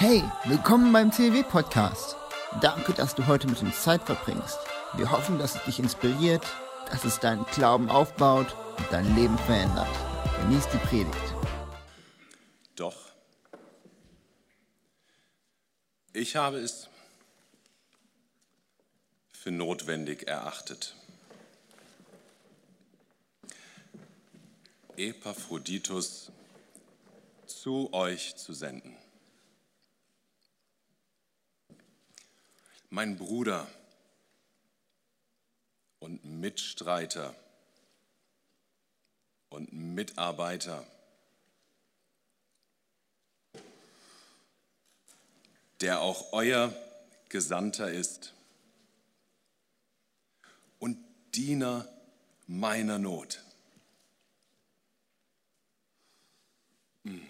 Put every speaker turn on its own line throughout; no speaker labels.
Hey, willkommen beim CW-Podcast. Danke, dass du heute mit uns Zeit verbringst. Wir hoffen, dass es dich inspiriert, dass es deinen Glauben aufbaut und dein Leben verändert. Genieß die Predigt.
Doch, ich habe es für notwendig erachtet, Epaphroditus zu euch zu senden. Mein Bruder und Mitstreiter und Mitarbeiter, der auch euer Gesandter ist und Diener meiner Not. Hm.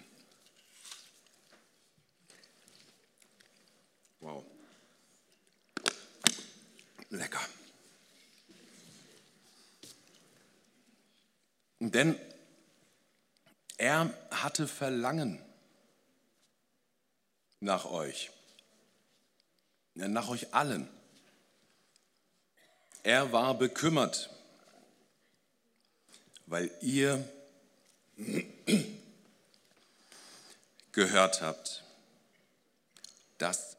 Wow. Lecker. Denn er hatte Verlangen nach euch, nach euch allen. Er war bekümmert, weil ihr gehört habt, dass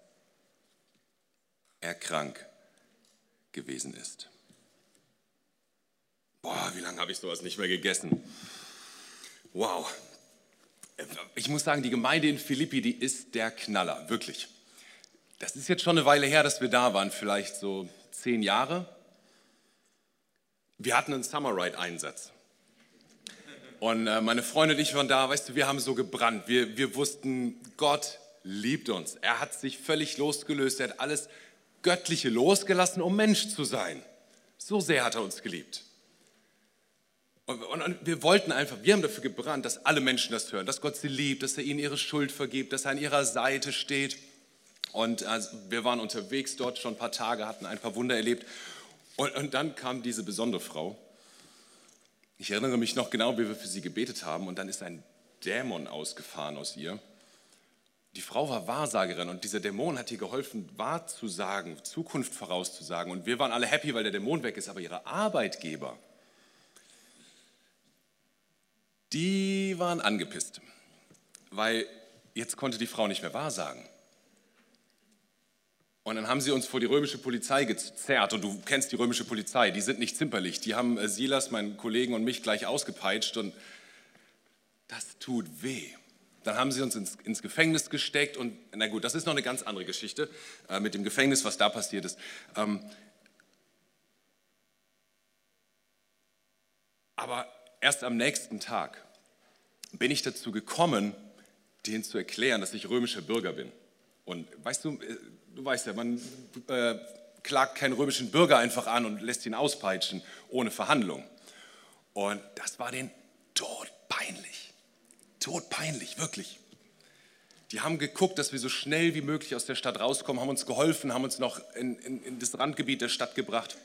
er krank gewesen ist. Boah, wie lange habe ich sowas nicht mehr gegessen? Wow. Ich muss sagen, die Gemeinde in Philippi, die ist der Knaller, wirklich. Das ist jetzt schon eine Weile her, dass wir da waren, vielleicht so zehn Jahre. Wir hatten einen Summer Ride-Einsatz. Und äh, meine Freundin und ich waren da, weißt du, wir haben so gebrannt. Wir, wir wussten, Gott liebt uns. Er hat sich völlig losgelöst. Er hat alles Göttliche losgelassen, um Mensch zu sein. So sehr hat er uns geliebt. Und, und, und, wir wollten einfach, wir haben dafür gebrannt, dass alle Menschen das hören, dass Gott sie liebt, dass er ihnen ihre Schuld vergibt, dass er an ihrer Seite steht. Und also, wir waren unterwegs dort schon ein paar Tage, hatten ein paar Wunder erlebt. Und, und dann kam diese besondere Frau. Ich erinnere mich noch genau, wie wir für sie gebetet haben. Und dann ist ein Dämon ausgefahren aus ihr. Die Frau war Wahrsagerin und dieser Dämon hat ihr geholfen, wahrzusagen, Zukunft vorauszusagen. Und wir waren alle happy, weil der Dämon weg ist, aber ihre Arbeitgeber, die waren angepisst, weil jetzt konnte die Frau nicht mehr wahrsagen. Und dann haben sie uns vor die römische Polizei gezerrt. Und du kennst die römische Polizei, die sind nicht zimperlich. Die haben äh, Silas, meinen Kollegen und mich gleich ausgepeitscht. Und das tut weh. Dann haben sie uns ins, ins, Gefängnis gesteckt und na gut, das ist noch eine ganz andere Geschichte äh, mit dem Gefängnis, was da passiert ist. Ähm, aber erst am nächsten Tag bin ich dazu gekommen, denen zu erklären, dass ich römischer Bürger bin. Und weißt du, äh, du weißt ja, man äh, klagt keinen römischen Bürger einfach an und lässt ihn auspeitschen ohne Verhandlung. Und das war den. Tod peinlich, wirklich. Die haben geguckt, dass wir so schnell wie möglich aus der Stadt rauskommen, haben uns geholfen, haben uns noch in, in, in das Randgebiet der Stadt gebracht,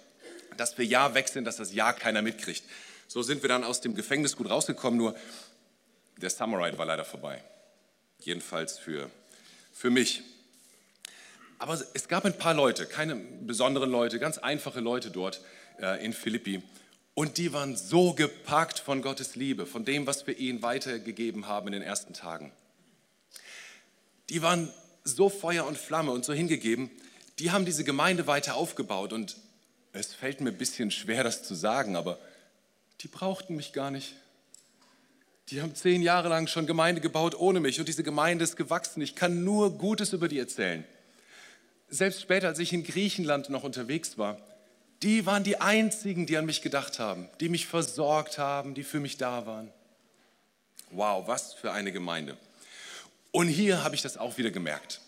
dass wir ja sind, dass das ja keiner mitkriegt. So sind wir dann aus dem Gefängnis gut rausgekommen, nur der Summer Ride war leider vorbei. Jedenfalls für, für mich. Aber es gab ein paar Leute, keine besonderen Leute, ganz einfache Leute dort äh, in Philippi. Und die waren so gepackt von Gottes Liebe, von dem, was wir ihnen weitergegeben haben in den ersten Tagen. Die waren so Feuer und Flamme und so hingegeben, die haben diese Gemeinde weiter aufgebaut. Und es fällt mir ein bisschen schwer, das zu sagen, aber die brauchten mich gar nicht. Die haben zehn Jahre lang schon Gemeinde gebaut ohne mich und diese Gemeinde ist gewachsen. Ich kann nur Gutes über die erzählen selbst später, als ich in Griechenland noch unterwegs war, die waren die einzigen, die an mich gedacht haben, die mich versorgt haben, die für mich da waren. Wow, was für eine Gemeinde. Und hier habe ich das auch wieder gemerkt.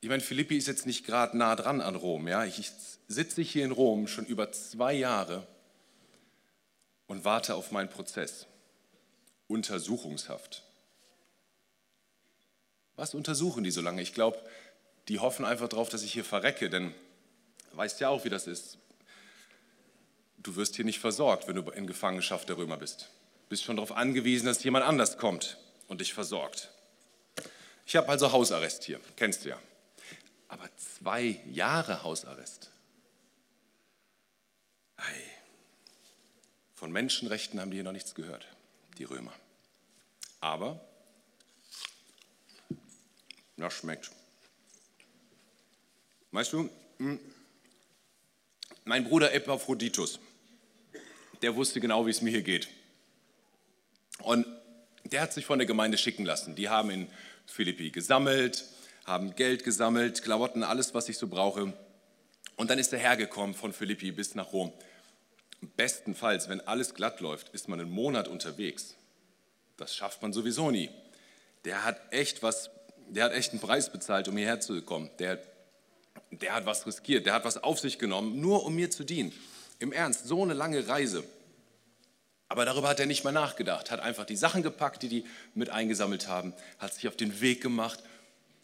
Ich meine, Philippi ist jetzt nicht gerade nah dran an Rom. Ja? Ich sitze hier in Rom schon über zwei Jahre und warte auf meinen Prozess. Untersuchungshaft. Was untersuchen die so lange? Ich glaube, die hoffen einfach darauf, dass ich hier verrecke, denn weißt ja auch, wie das ist. Du wirst hier nicht versorgt, wenn du in Gefangenschaft der Römer bist. Du bist schon darauf angewiesen, dass jemand anders kommt und dich versorgt. Ich habe also Hausarrest hier, kennst du ja. Aber zwei Jahre Hausarrest. Ei. Von Menschenrechten haben die hier noch nichts gehört, die Römer. Aber, na schmeckt. Weißt du, hm, mein Bruder Epaphroditus, der wusste genau, wie es mir hier geht. Und der hat sich von der Gemeinde schicken lassen. Die haben in Philippi gesammelt, haben Geld gesammelt, Klamotten, alles, was ich so brauche. Und dann ist er hergekommen von Philippi bis nach Rom. Bestenfalls, wenn alles glatt läuft, ist man einen Monat unterwegs. Das schafft man sowieso nie. Der hat echt was, der hat echt einen Preis bezahlt, um hierher zu kommen. Der, der hat was riskiert, der hat was auf sich genommen, nur um mir zu dienen. Im Ernst, so eine lange Reise. Aber darüber hat er nicht mal nachgedacht, hat einfach die Sachen gepackt, die die mit eingesammelt haben, hat sich auf den Weg gemacht,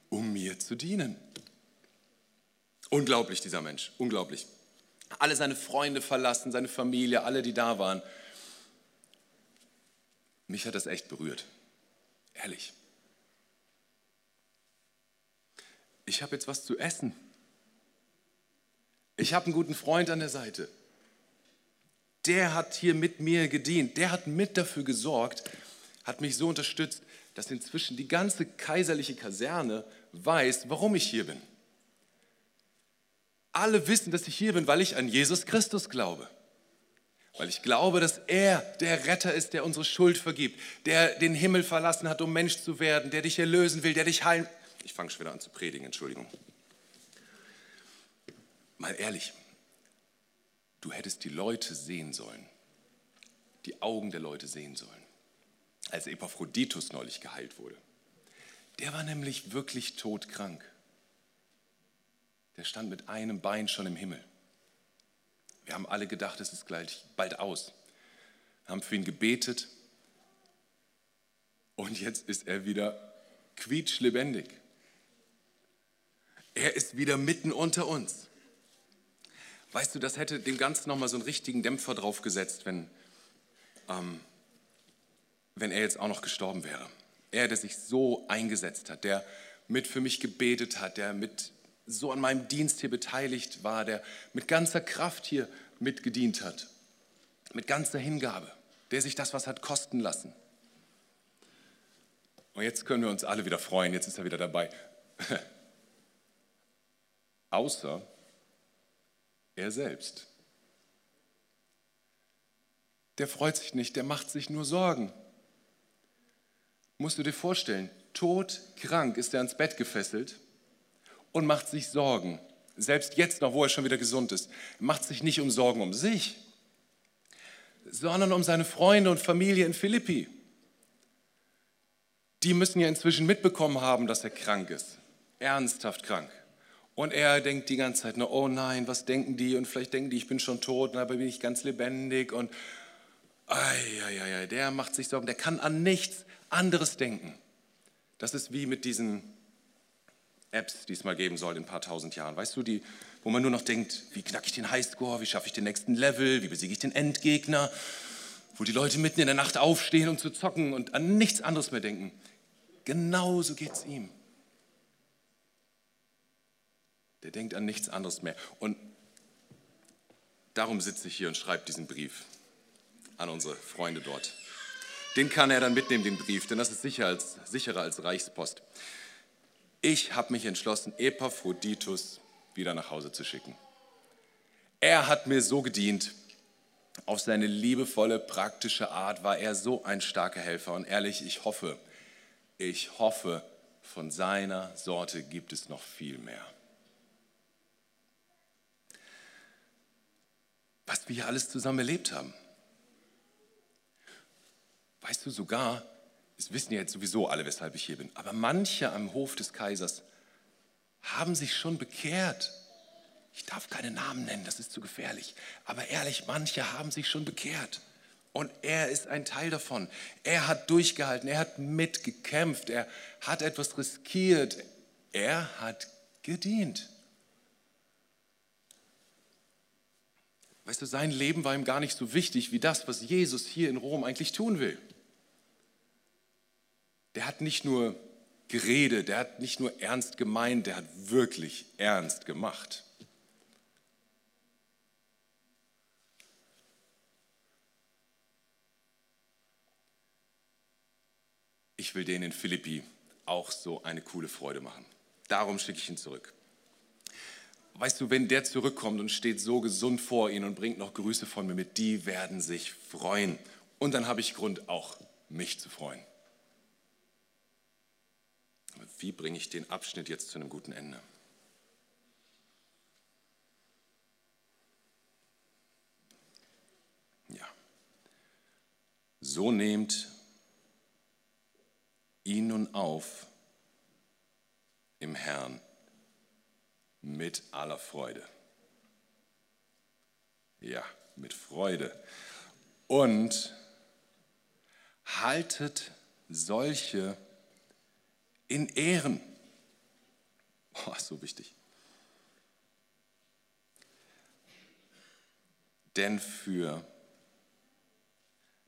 um mir zu dienen. Unglaublich, dieser Mensch, unglaublich. Alle seine Freunde verlassen, seine Familie, alle, die da waren. Mich hat das echt berührt. Ehrlich. Ich habe jetzt was zu essen. Ich habe einen guten Freund an der Seite der hat hier mit mir gedient, der hat mit dafür gesorgt, hat mich so unterstützt, dass inzwischen die ganze kaiserliche Kaserne weiß, warum ich hier bin. Alle wissen, dass ich hier bin, weil ich an Jesus Christus glaube. Weil ich glaube, dass er der Retter ist, der unsere Schuld vergibt, der den Himmel verlassen hat, um Mensch zu werden, der dich erlösen will, der dich heilen. Ich fange schon wieder an zu predigen, Entschuldigung. Mal ehrlich, du hättest die Leute sehen sollen, die Augen der Leute sehen sollen, als Epaphroditus neulich geheilt wurde. Der war nämlich wirklich todkrank. Der stand mit einem Bein schon im Himmel. Wir haben alle gedacht, es ist gleich bald aus. Wir haben für ihn gebetet und jetzt ist er wieder quietschlebendig. Er ist wieder mitten unter uns. Weißt du, das hätte dem Ganzen nochmal so einen richtigen Dämpfer draufgesetzt, wenn, ähm, wenn er jetzt auch noch gestorben wäre. Er, der sich so eingesetzt hat, der mit für mich gebetet hat, der mit so an meinem Dienst hier beteiligt war, der mit ganzer Kraft hier mitgedient hat, mit ganzer Hingabe, der sich das was hat kosten lassen. Und jetzt können wir uns alle wieder freuen, jetzt ist er wieder dabei. Außer er selbst. Der freut sich nicht, der macht sich nur Sorgen. Musst du dir vorstellen, todkrank ist er ans Bett gefesselt und macht sich Sorgen. Selbst jetzt noch, wo er schon wieder gesund ist, macht sich nicht um Sorgen um sich, sondern um seine Freunde und Familie in Philippi. Die müssen ja inzwischen mitbekommen haben, dass er krank ist, ernsthaft krank. Und er denkt die ganze Zeit nur, oh nein, was denken die? Und vielleicht denken die, ich bin schon tot, dabei bin ich ganz lebendig. Und ei, der macht sich Sorgen, der kann an nichts anderes denken. Das ist wie mit diesen Apps, die es mal geben soll in ein paar tausend Jahren. Weißt du, die, wo man nur noch denkt, wie knacke ich den Highscore, wie schaffe ich den nächsten Level, wie besiege ich den Endgegner, wo die Leute mitten in der Nacht aufstehen, um zu zocken und an nichts anderes mehr denken. Genauso geht es ihm. Der denkt an nichts anderes mehr. Und darum sitze ich hier und schreibe diesen Brief an unsere Freunde dort. Den kann er dann mitnehmen, den Brief, denn das ist sicher als, sicherer als Reichspost. Ich habe mich entschlossen, Epaphroditus wieder nach Hause zu schicken. Er hat mir so gedient. Auf seine liebevolle, praktische Art war er so ein starker Helfer. Und ehrlich, ich hoffe, ich hoffe, von seiner Sorte gibt es noch viel mehr. Was wir hier alles zusammen erlebt haben. Weißt du sogar, es wissen ja jetzt sowieso alle, weshalb ich hier bin, aber manche am Hof des Kaisers haben sich schon bekehrt. Ich darf keine Namen nennen, das ist zu gefährlich. Aber ehrlich, manche haben sich schon bekehrt. Und er ist ein Teil davon. Er hat durchgehalten, er hat mitgekämpft, er hat etwas riskiert, er hat gedient. Weißt du, sein Leben war ihm gar nicht so wichtig wie das, was Jesus hier in Rom eigentlich tun will. Der hat nicht nur geredet, der hat nicht nur ernst gemeint, der hat wirklich ernst gemacht. Ich will denen in Philippi auch so eine coole Freude machen. Darum schicke ich ihn zurück. Weißt du, wenn der zurückkommt und steht so gesund vor ihnen und bringt noch Grüße von mir mit, die werden sich freuen. Und dann habe ich Grund, auch mich zu freuen. Aber wie bringe ich den Abschnitt jetzt zu einem guten Ende? Ja. So nehmt ihn nun auf im Herrn mit aller Freude. Ja, mit Freude. Und haltet solche in Ehren. Oh, so wichtig. Denn für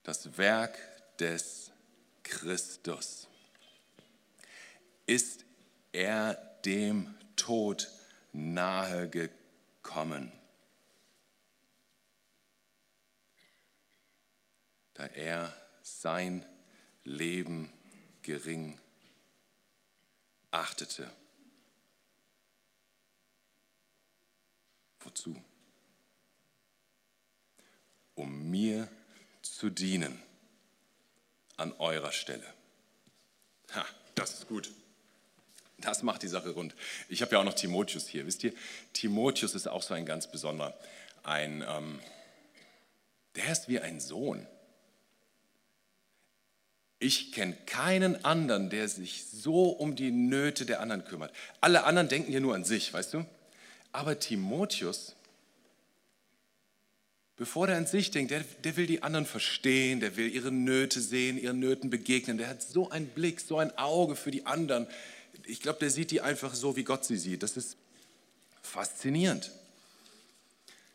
das Werk des Christus ist er dem Tod nahe gekommen. Da er sein Leben gering achtete. Wozu? Um mir zu dienen an eurer Stelle. Ha, das ist gut. Das macht die Sache rund. Ich habe ja auch noch Timotheus hier. Wisst ihr, Timotheus ist auch so ein ganz besonderer. Ein, ähm, der ist wie ein Sohn. Ich kenne keinen anderen, der sich so um die Nöte der anderen kümmert. Alle anderen denken hier nur an sich, weißt du? Aber Timotheus, bevor er an sich denkt, der, der will die anderen verstehen, der will ihre Nöte sehen, ihren Nöten begegnen. Der hat so einen Blick, so ein Auge für die anderen. Ich glaube, der sieht die einfach so, wie Gott sie sieht. Das ist faszinierend.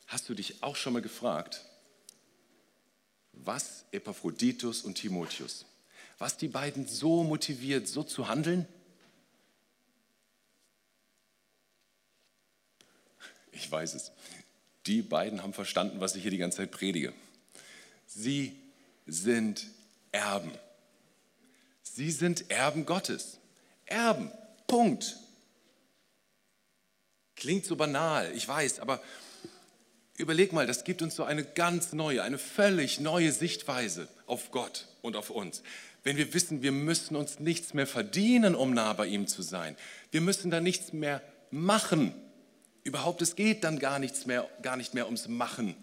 Hast du dich auch schon mal gefragt, was Epaphroditus und Timotheus was die beiden so motiviert, so zu handeln? Ich weiß es. Die beiden haben verstanden, was ich hier die ganze Zeit predige. Sie sind Erben. Sie sind Erben Gottes. Erben. Punkt. Klingt so banal, ich weiß, aber überleg mal, das gibt uns so eine ganz neue, eine völlig neue Sichtweise auf Gott und auf uns wenn wir wissen, wir müssen uns nichts mehr verdienen, um nah bei ihm zu sein. Wir müssen da nichts mehr machen. Überhaupt, es geht dann gar, nichts mehr, gar nicht mehr ums Machen.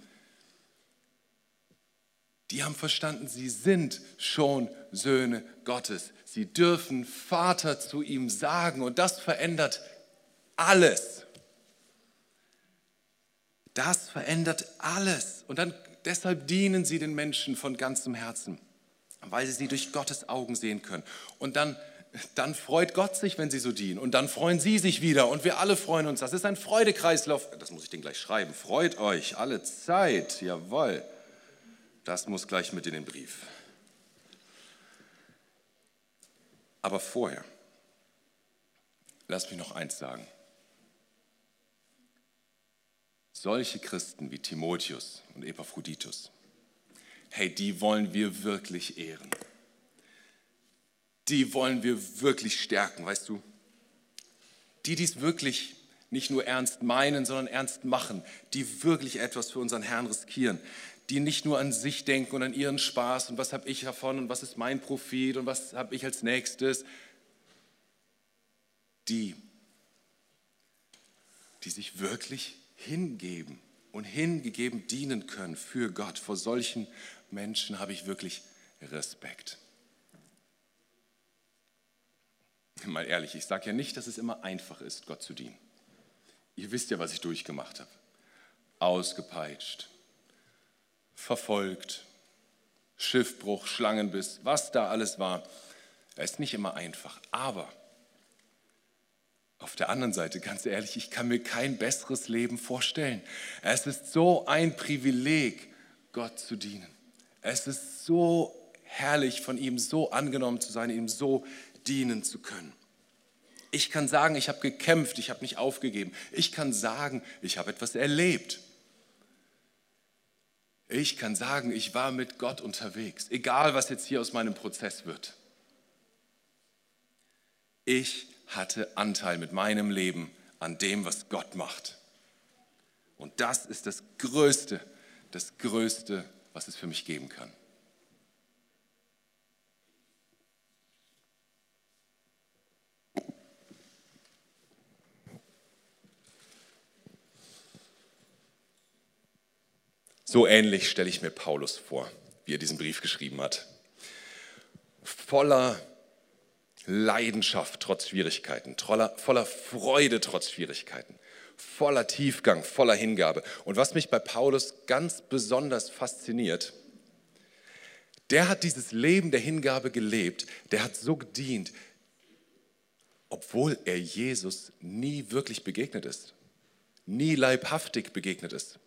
Die haben verstanden, sie sind schon Söhne Gottes. Sie dürfen Vater zu ihm sagen und das verändert alles. Das verändert alles. Und dann deshalb dienen sie den Menschen von ganzem Herzen weil sie sie durch Gottes Augen sehen können. Und dann, dann freut Gott sich, wenn sie so dienen. Und dann freuen sie sich wieder. Und wir alle freuen uns. Das ist ein Freudekreislauf. Das muss ich den gleich schreiben. Freut euch alle Zeit. Jawohl. Das muss gleich mit in den Brief. Aber vorher, lass mich noch eins sagen. Solche Christen wie Timotheus und Epaphroditus, hey, die wollen wir wirklich ehren. Die wollen wir wirklich stärken, weißt du? Die dies wirklich nicht nur ernst meinen, sondern ernst machen, die wirklich etwas für unseren Herrn riskieren, die nicht nur an sich denken und an ihren Spaß und was habe ich davon und was ist mein Profit und was habe ich als nächstes, die, die sich wirklich hingeben und hingegeben dienen können für Gott. Vor solchen Menschen habe ich wirklich Respekt. Mal ehrlich, ich sage ja nicht, dass es immer einfach ist, Gott zu dienen. Ihr wisst ja, was ich durchgemacht habe. Ausgepeitscht, verfolgt, Schiffbruch, Schlangenbiss, was da alles war. Es ist nicht immer einfach. Aber auf der anderen Seite, ganz ehrlich, ich kann mir kein besseres Leben vorstellen. Es ist so ein Privileg, Gott zu dienen. Es ist so herrlich, von ihm so angenommen zu sein, ihm so dienen zu können. Ich kann sagen, ich habe gekämpft, ich habe nicht aufgegeben. Ich kann sagen, ich habe etwas erlebt. Ich kann sagen, ich war mit Gott unterwegs, egal was jetzt hier aus meinem Prozess wird. Ich hatte Anteil mit meinem Leben an dem, was Gott macht. Und das ist das Größte, das Größte, was es für mich geben kann. So ähnlich stelle ich mir Paulus vor, wie er diesen Brief geschrieben hat. Voller Leidenschaft trotz Schwierigkeiten, voller Freude trotz Schwierigkeiten, voller Tiefgang, voller Hingabe. Und was mich bei Paulus ganz besonders fasziniert, der hat dieses Leben der Hingabe gelebt, der hat so gedient, obwohl er Jesus nie wirklich begegnet ist, nie leibhaftig begegnet ist.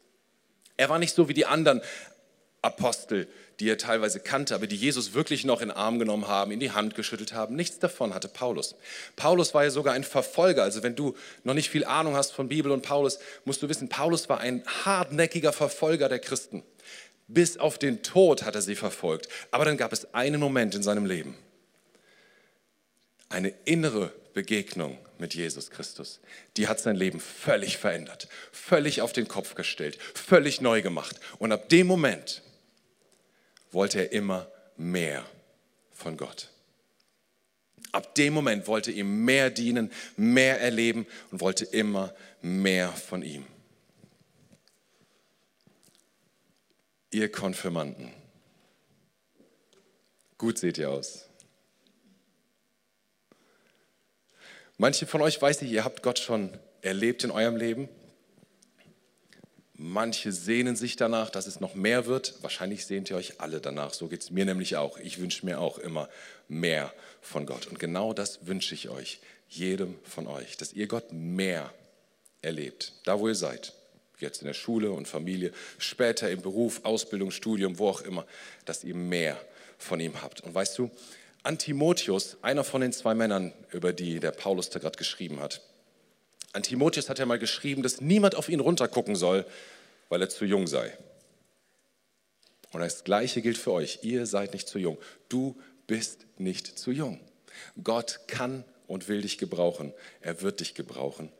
Er war nicht so wie die anderen Apostel, die er teilweise kannte, aber die Jesus wirklich noch in den Arm genommen haben, in die Hand geschüttelt haben. Nichts davon hatte Paulus. Paulus war ja sogar ein Verfolger. Also wenn du noch nicht viel Ahnung hast von Bibel und Paulus, musst du wissen, Paulus war ein hartnäckiger Verfolger der Christen. Bis auf den Tod hat er sie verfolgt. Aber dann gab es einen Moment in seinem Leben, eine innere Begegnung mit Jesus Christus, die hat sein Leben völlig verändert, völlig auf den Kopf gestellt, völlig neu gemacht. Und ab dem Moment wollte er immer mehr von Gott. Ab dem Moment wollte er ihm mehr dienen, mehr erleben und wollte immer mehr von ihm. Ihr Konfirmanden, gut seht ihr aus. Manche von euch weiß ich, ihr habt Gott schon erlebt in eurem Leben. Manche sehnen sich danach, dass es noch mehr wird. Wahrscheinlich sehnt ihr euch alle danach. So geht es mir nämlich auch. Ich wünsche mir auch immer mehr von Gott. Und genau das wünsche ich euch, jedem von euch, dass ihr Gott mehr erlebt, da wo ihr seid. Jetzt in der Schule und Familie, später im Beruf, Ausbildung, Studium, wo auch immer, dass ihr mehr von ihm habt. Und weißt du, an Timotheus, einer von den zwei Männern, über die der Paulus da gerade geschrieben hat. An Timotheus hat er mal geschrieben, dass niemand auf ihn runtergucken soll, weil er zu jung sei. Und das Gleiche gilt für euch. Ihr seid nicht zu jung. Du bist nicht zu jung. Gott kann und will dich gebrauchen. Er wird dich gebrauchen.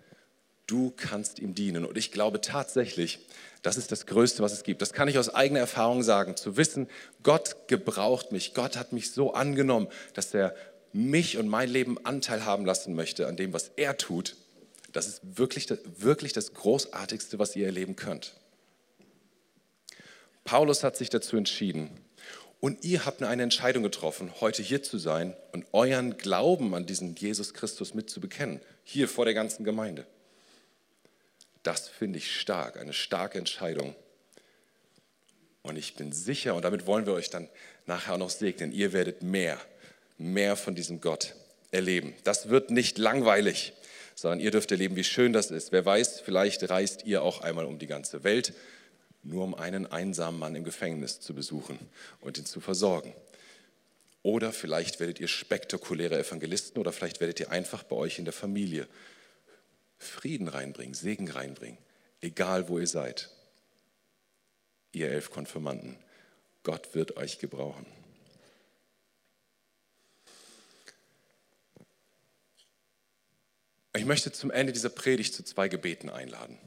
Du kannst ihm dienen. Und ich glaube tatsächlich, das ist das Größte, was es gibt. Das kann ich aus eigener Erfahrung sagen. Zu wissen, Gott gebraucht mich. Gott hat mich so angenommen, dass er mich und mein Leben Anteil haben lassen möchte an dem, was er tut. Das ist wirklich, wirklich das Großartigste, was ihr erleben könnt. Paulus hat sich dazu entschieden. Und ihr habt eine Entscheidung getroffen, heute hier zu sein und euren Glauben an diesen Jesus Christus mitzubekennen. Hier vor der ganzen Gemeinde. Das finde ich stark, eine starke Entscheidung. Und ich bin sicher, und damit wollen wir euch dann nachher auch noch segnen, ihr werdet mehr, mehr von diesem Gott erleben. Das wird nicht langweilig, sondern ihr dürft erleben, wie schön das ist. Wer weiß, vielleicht reist ihr auch einmal um die ganze Welt, nur um einen einsamen Mann im Gefängnis zu besuchen und ihn zu versorgen. Oder vielleicht werdet ihr spektakuläre Evangelisten oder vielleicht werdet ihr einfach bei euch in der Familie Frieden reinbringen, Segen reinbringen, egal wo ihr seid. Ihr elf Konfirmanden, Gott wird euch gebrauchen. Ich möchte zum Ende dieser Predigt zu zwei Gebeten einladen.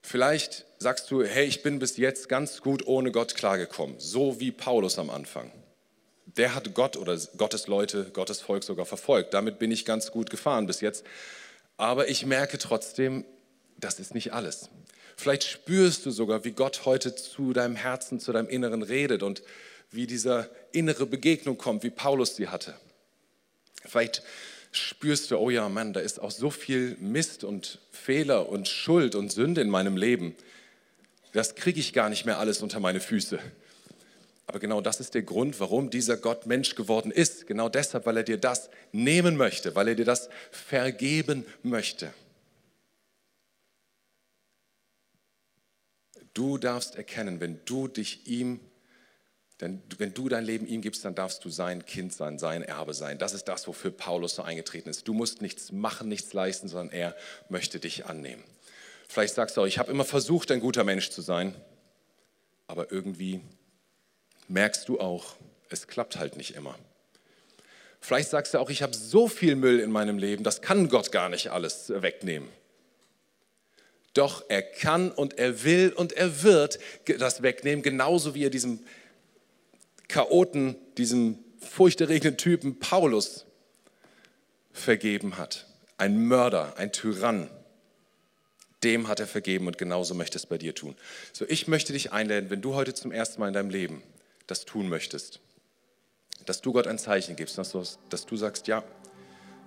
Vielleicht sagst du, hey, ich bin bis jetzt ganz gut ohne Gott klargekommen, so wie Paulus am Anfang der hat Gott oder Gottes Leute, Gottes Volk sogar verfolgt. Damit bin ich ganz gut gefahren bis jetzt. Aber ich merke trotzdem, das ist nicht alles. Vielleicht spürst du sogar, wie Gott heute zu deinem Herzen, zu deinem Inneren redet und wie diese innere Begegnung kommt, wie Paulus sie hatte. Vielleicht spürst du, oh ja, Mann, da ist auch so viel Mist und Fehler und Schuld und Sünde in meinem Leben. Das kriege ich gar nicht mehr alles unter meine Füße. Aber genau das ist der Grund, warum dieser Gott Mensch geworden ist. Genau deshalb, weil er dir das nehmen möchte, weil er dir das vergeben möchte. Du darfst erkennen, wenn du dich ihm, Denn wenn du dein Leben ihm gibst, dann darfst du sein Kind sein, sein Erbe sein. Das ist das, wofür Paulus so eingetreten ist. Du musst nichts machen, nichts leisten, sondern er möchte dich annehmen. Vielleicht sagst du auch, ich habe immer versucht, ein guter Mensch zu sein, aber irgendwie merkst du auch, es klappt halt nicht immer. Vielleicht sagst du auch, ich habe so viel Müll in meinem Leben, das kann Gott gar nicht alles wegnehmen. Doch er kann und er will und er wird das wegnehmen, genauso wie er diesem Chaoten, diesem furchterregenden Typen Paulus vergeben hat. Ein Mörder, ein Tyrann. Dem hat er vergeben und genauso möchte es bei dir tun. So, ich möchte dich einladen, wenn du heute zum ersten Mal in deinem Leben das tun möchtest, dass du Gott ein Zeichen gibst, dass du, dass du sagst, ja,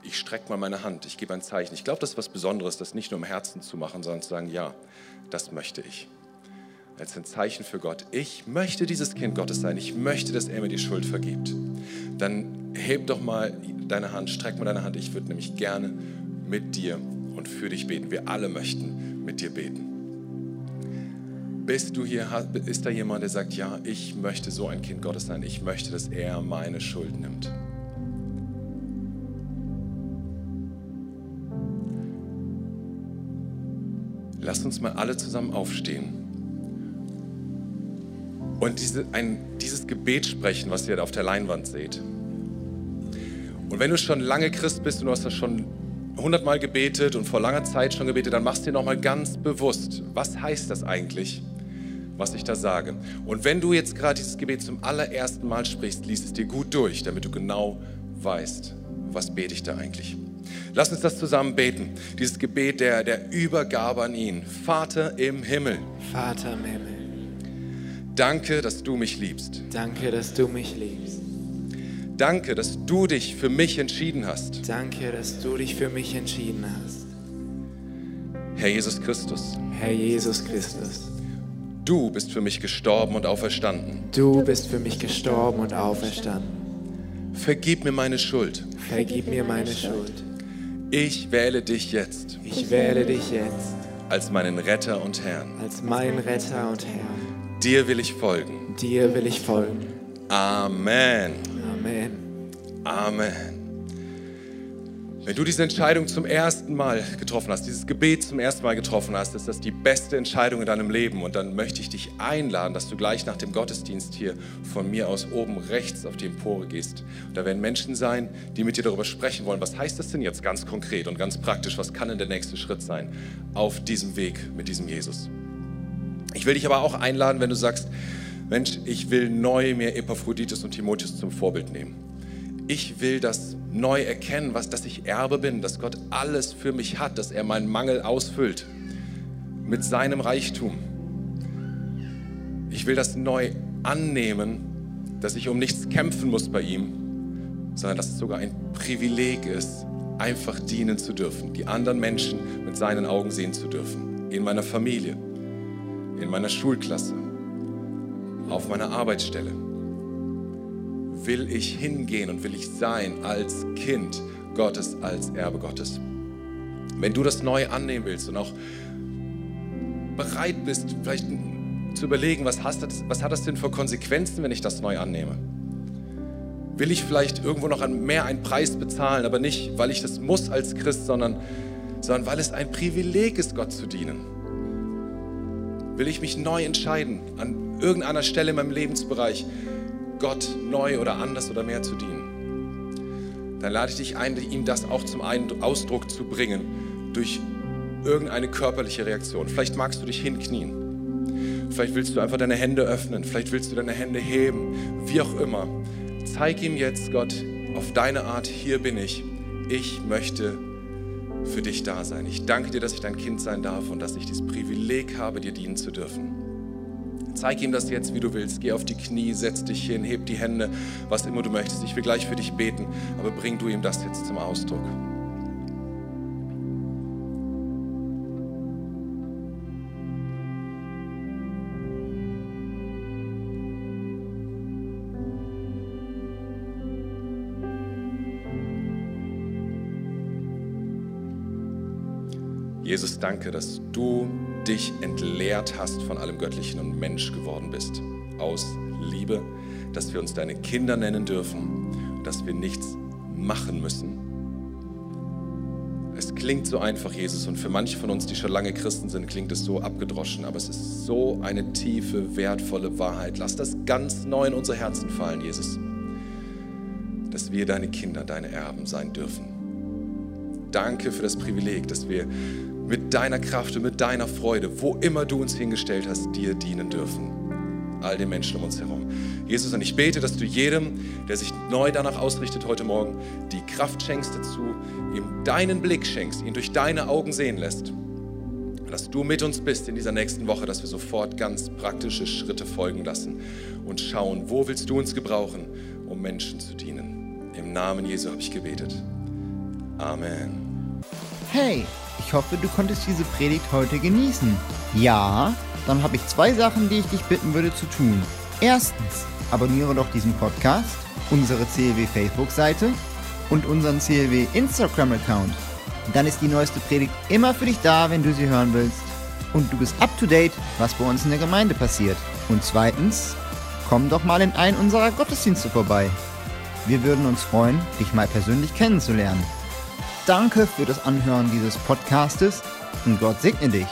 ich strecke mal meine Hand, ich gebe ein Zeichen. Ich glaube, das ist was Besonderes, das nicht nur im Herzen zu machen, sondern zu sagen, ja, das möchte ich als ein Zeichen für Gott, ich möchte dieses Kind Gottes sein, ich möchte, dass er mir die Schuld vergibt, dann heb doch mal deine Hand, streck mal deine Hand. Ich würde nämlich gerne mit dir und für dich beten. Wir alle möchten mit dir beten. Bist du hier, ist da jemand, der sagt, ja, ich möchte so ein Kind Gottes sein, ich möchte, dass er meine Schuld nimmt. Lass uns mal alle zusammen aufstehen und diese, ein, dieses Gebet sprechen, was ihr da auf der Leinwand seht. Und wenn du schon lange Christ bist und du hast das schon hundertmal gebetet und vor langer Zeit schon gebetet, dann machst du dir nochmal ganz bewusst, was heißt das eigentlich, was ich da sage. Und wenn du jetzt gerade dieses Gebet zum allerersten Mal sprichst, liest es dir gut durch, damit du genau weißt, was bete ich da eigentlich. Lass uns das zusammen beten. Dieses Gebet der, der Übergabe an ihn. Vater im Himmel.
Vater im Himmel.
Danke, dass du mich liebst.
Danke, dass du mich liebst.
Danke, dass du dich für mich entschieden hast.
Danke, dass du dich für mich entschieden hast.
Herr Jesus Christus.
Herr Jesus Christus.
Du bist für mich gestorben und auferstanden.
Du bist für mich gestorben und auferstanden.
Vergib mir meine Schuld.
Vergib mir meine Schuld.
Ich wähle dich jetzt.
Ich wähle dich jetzt.
Als meinen Retter und Herrn.
Als mein Retter und Herrn.
Dir will ich folgen.
Dir will ich folgen.
Amen.
Amen.
Amen. Wenn du diese Entscheidung zum ersten Mal getroffen hast, dieses Gebet zum ersten Mal getroffen hast, ist das die beste Entscheidung in deinem Leben. Und dann möchte ich dich einladen, dass du gleich nach dem Gottesdienst hier von mir aus oben rechts auf die Empore gehst. Und da werden Menschen sein, die mit dir darüber sprechen wollen. Was heißt das denn jetzt ganz konkret und ganz praktisch? Was kann denn der nächste Schritt sein auf diesem Weg mit diesem Jesus? Ich will dich aber auch einladen, wenn du sagst, Mensch, ich will neu mir Epaphroditus und Timotheus zum Vorbild nehmen. Ich will das neu erkennen, was, dass ich Erbe bin, dass Gott alles für mich hat, dass er meinen Mangel ausfüllt mit seinem Reichtum. Ich will das neu annehmen, dass ich um nichts kämpfen muss bei ihm, sondern dass es sogar ein Privileg ist, einfach dienen zu dürfen, die anderen Menschen mit seinen Augen sehen zu dürfen, in meiner Familie, in meiner Schulklasse, auf meiner Arbeitsstelle? Will ich hingehen und will ich sein als Kind Gottes, als Erbe Gottes? Wenn du das neu annehmen willst und auch bereit bist, vielleicht zu überlegen, was, das, was hat das denn für Konsequenzen, wenn ich das neu annehme? Will ich vielleicht irgendwo noch mehr einen Preis bezahlen, aber nicht, weil ich das muss als Christ, sondern, sondern weil es ein Privileg ist, Gott zu dienen? will ich mich neu entscheiden, an irgendeiner Stelle in meinem Lebensbereich Gott neu oder anders oder mehr zu dienen, dann lade ich dich ein, ihm das auch zum Ausdruck zu bringen durch irgendeine körperliche Reaktion. Vielleicht magst du dich hinknien. Vielleicht willst du einfach deine Hände öffnen. Vielleicht willst du deine Hände heben. Wie auch immer. Zeig ihm jetzt, Gott, auf deine Art, hier bin ich. Ich möchte für dich da sein. Ich danke dir, dass ich dein Kind sein darf und dass ich das Privileg habe, dir dienen zu dürfen. Zeig ihm das jetzt, wie du willst. Geh auf die Knie, setz dich hin, heb die Hände, was immer du möchtest. Ich will gleich für dich beten, aber bring du ihm das jetzt zum Ausdruck. Jesus, danke, dass du dich entleert hast von allem Göttlichen und Mensch geworden bist. Aus Liebe. dass wir uns deine Kinder nennen dürfen, dass wir nichts machen müssen. Es klingt so einfach, Jesus, und für manche von uns, die schon lange Christen sind, klingt es so abgedroschen, aber es ist so eine tiefe, wertvolle Wahrheit. Lass das ganz neu in unser Herzen fallen, Jesus, dass wir deine Kinder, deine Erben sein dürfen. Danke für das Privileg, dass wir mit deiner Kraft und mit deiner Freude, wo immer du uns hingestellt hast, dir dienen dürfen. All den Menschen um uns herum. Jesus, und ich bete, dass du jedem, der sich neu danach ausrichtet heute Morgen, die Kraft schenkst dazu, ihm deinen Blick schenkst, ihn durch deine Augen sehen lässt. Dass du mit uns bist in dieser nächsten Woche, dass wir sofort ganz praktische Schritte folgen lassen und schauen, wo willst du uns gebrauchen, um Menschen zu dienen. Im Namen Jesu habe ich gebetet. Amen.
Hey, ich hoffe, du konntest diese Predigt heute genießen. Ja, dann habe ich zwei Sachen, die ich dich bitten würde zu tun. Erstens, abonniere doch diesen Podcast, unsere CLW Facebook-Seite und unseren CLW Instagram-Account. Dann ist die neueste Predigt immer für dich da, wenn du sie hören willst. Und du bist up to date, was bei uns in der Gemeinde passiert. Und zweitens, komm doch mal in einen unserer Gottesdienste vorbei. Wir würden uns freuen, dich mal persönlich kennenzulernen. Danke für das Anhören dieses Podcastes und Gott segne dich.